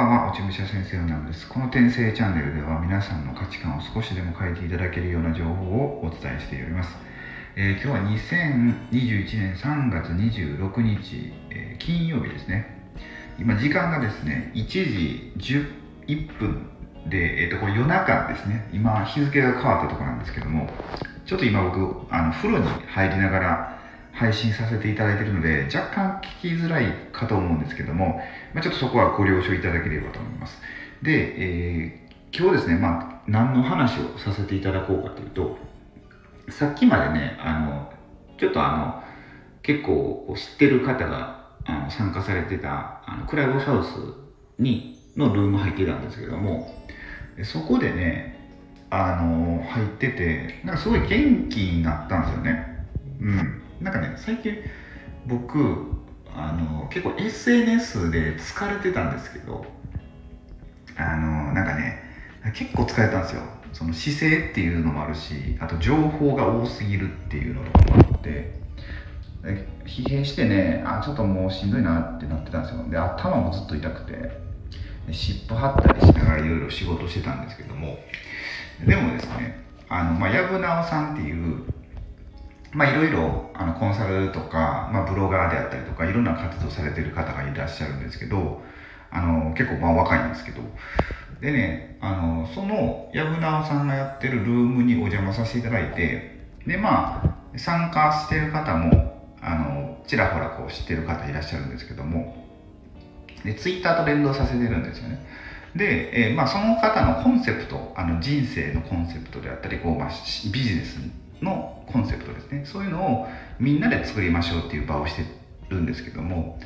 ばんは、落ち武者先生のナムです。この転生チャンネルでは皆さんの価値観を少しでも変えていただけるような情報をお伝えしております。えー今日は2021年3月26日、えー金曜日ですね。今時間がですね、1時11分で、えーとこれ夜中ですね。今日付が変わったところなんですけども、ちょっと今僕、あの風呂に入りながら配信させていただいているので、若干聞きづらいかと思うんですけども、まあ、ちょっとそこはご了承いただければと思います。で、えー今日ですね、まあ、何の話をさせていただこうかというと、さっきまでね、あの、ちょっとあの、結構知ってる方があの参加されてたあのクラブハウスにのルーム入ってたんですけども、そこでね、あの、入ってて、なんかすごい元気になったんですよね。うん。なんかね、最近僕、あの、結構 SNS で疲れてたんですけど、あの、なんかね、結構疲れたんですよ。その姿勢っていうのもあるし、あと情報が多すぎるっていうのとかもあって、疲弊してね、あ、ちょっともうしんどいなってなってたんですよ。で、頭もずっと痛くて、で湿布貼ったりしながらいろいろ仕事してたんですけども、でもですね、あの、まあ、藪直さんっていう、まあいろいろあのコンサルとか、まあ、ブロガーであったりとかいろんな活動されてる方がいらっしゃるんですけどあの結構まあ若いんですけど。でねあのその藪直さんがやってるルームにお邪魔させていただいてでまあ参加してる方もあのちらほらこう知ってる方いらっしゃるんですけどもでツイッターと連動させてるんですよね。で、えーまあ、その方のコンセプトあの人生のコンセプトであったりこう、まあ、ビジネスのコンセプトですね。そういうのをみんなで作りましょうっていう場をしてるんですけども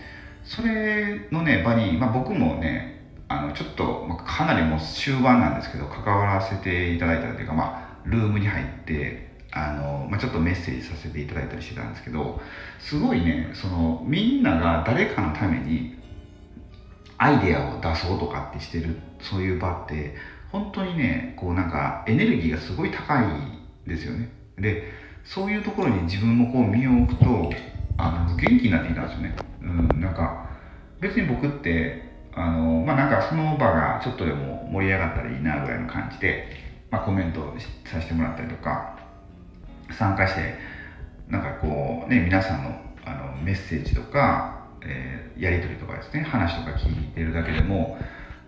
それのね場に、まあ、僕もねあのちょっと、かなりもう終盤なんですけど関わらせていただいたというか、まあ、ルームに入ってあの、まあ、ちょっとメッセージさせていただいたりしてたんですけどすごいねそのみんなが誰かのためにアイデアを出そうとかってしてるそういう場って本当にねこうなんかエネルギーがすごい高いですよね。でそういうところに自分もこう身を置くとあの元気になってきたんですよね。うんなんか別に僕ってあのまあなんかその場がちょっとでも盛り上がったらいいなぐらいの感じで、まあ、コメントさせてもらったりとか参加してなんかこうね皆さんのあのメッセージとか、えーやり取りとかですね話とか聞いてるだけでも、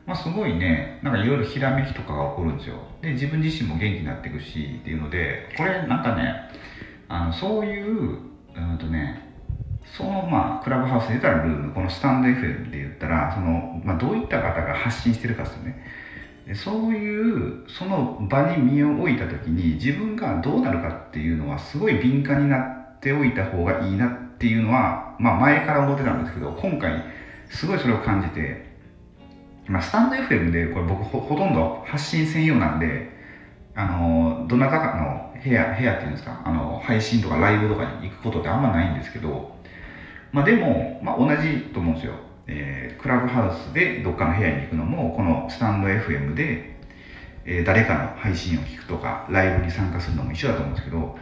まあ、すごいねなんかいろいろひらめきとかが起こるんですよ。で自分自身も元気になっていくしっていうのでこれなんかねあのそういううんとねそのまあクラブハウスで言ったらルームこのスタンド FM で言ったらその、まあ、どういった方が発信してるかですよね。でそういうその場に身を置いた時に自分がどうなるかっていうのはすごい敏感になっておいた方がいいなっていうのは、まあ、前から思ってたんですけど今回すごいそれを感じて、まあ、スタンド FM でこれ僕ほほとんど発信専用なんであのどなたかの部屋部屋っていうんですかあの配信とかライブとかに行くことってあんまないんですけど、まあ、でも、まあ、同じと思うんですよ、えークラブハウスでどっかの部屋に行くのもこのスタンド FM で、えー誰かの配信を聞くとかライブに参加するのも一緒だと思うんですけど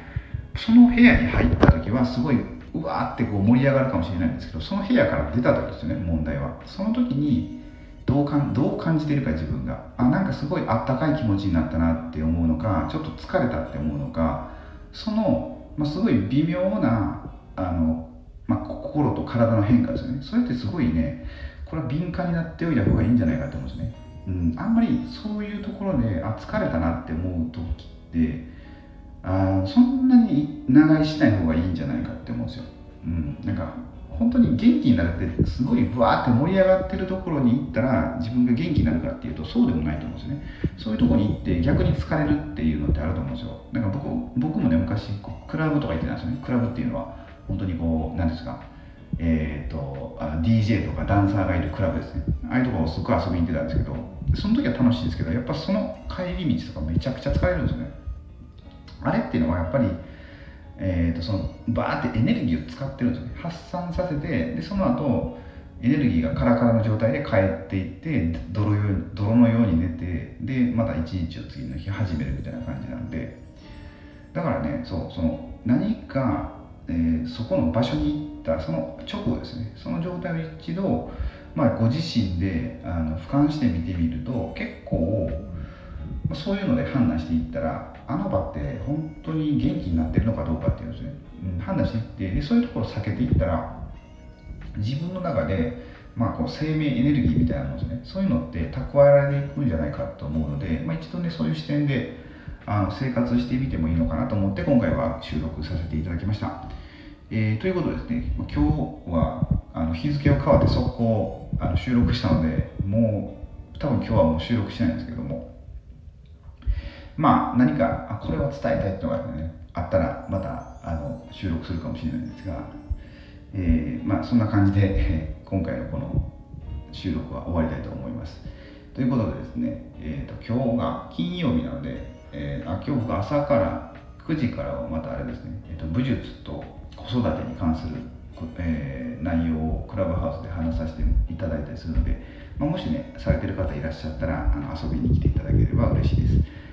その部屋に入った時はすごいうわーってこう盛り上がるかもしれないんですけどその部屋から出た時ですよね問題は。その時にどうかんどう感じてるか自分が。あなんかすごいあったかい気持ちになったなって思うのかちょっと疲れたって思うのかその、まあ、すごい微妙なあの、まあ、心と体の変化ですよね。それってすごいねこれは敏感になっておいた方がいいんじゃないかと思うんですね、うん、あんまりそういうところであ疲れたなって思う時ってあそんなに長居しない方がいいんじゃないかって思うんですよ、うん、なんか本当に元気になるってすごいブワーって盛り上がってるところに行ったら自分が元気になるかっていうとそうでもないと思うんですよね。そういうとこに行って逆に疲れるっていうのってあると思うんですよ。だか僕僕もね昔クラブとか行ってたんですよね。クラブっていうのは本当にこう何ですかえー、とあ DJ とかダンサーがいるクラブですね。ああいうところをすごい遊びに行ってたんですけどその時は楽しいですけどやっぱその帰り道とかめちゃくちゃ疲れるんですよね。あれっていうのはやっぱり、えー、とそのバーってエネルギーを使ってるんですよね。発散させてでその後エネルギーがカラカラの状態で帰っていって泥よ泥のように寝てでまた一日を次の日始めるみたいな感じなんで。だからねそうその何か、えーそこの場所に行ったその直後ですね。その状態を一度まあ、ご自身であの俯瞰して見てみると結構そういうので判断していったらあの場って本当に元気になってるのかどうかっていうんですね、うん、判断していってでそういうところを避けていったら自分の中で、まあ、こう生命エネルギーみたいなものですねそういうのって蓄えられていくんじゃないかと思うので、まあ、一度ねそういう視点であの生活してみてもいいのかなと思って今回は収録させていただきました。えー、ということでですね、今日はあの日付を変わって速攻あの収録したので、もう多分今日はもう収録しないんですけども、まあ何かあこれを伝えたいっていうのが、ね、あったらまたあの収録するかもしれないんですが、えー、まあそんな感じで 今回のこの収録は終わりたいと思います。ということでですね、えーと、今日が金曜日なので、えー、あ今日僕朝から9時からはまたあれですね、えーと、武術と子育てに関する、えー、内容をクラブハウスで話させていただいたりするので、まあ、もしねされてる方いらっしゃったらあの遊びに来ていただければ嬉しいです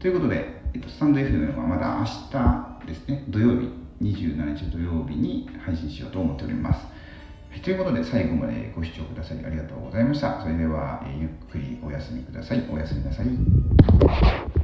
ということで、えっと、スタンド FM はまだ明日ですね。土曜日27日土曜日に配信しようと思っております。ということで最後までご視聴くださりありがとうございました。それでは、えゆっくりお休みください。おやすみなさい。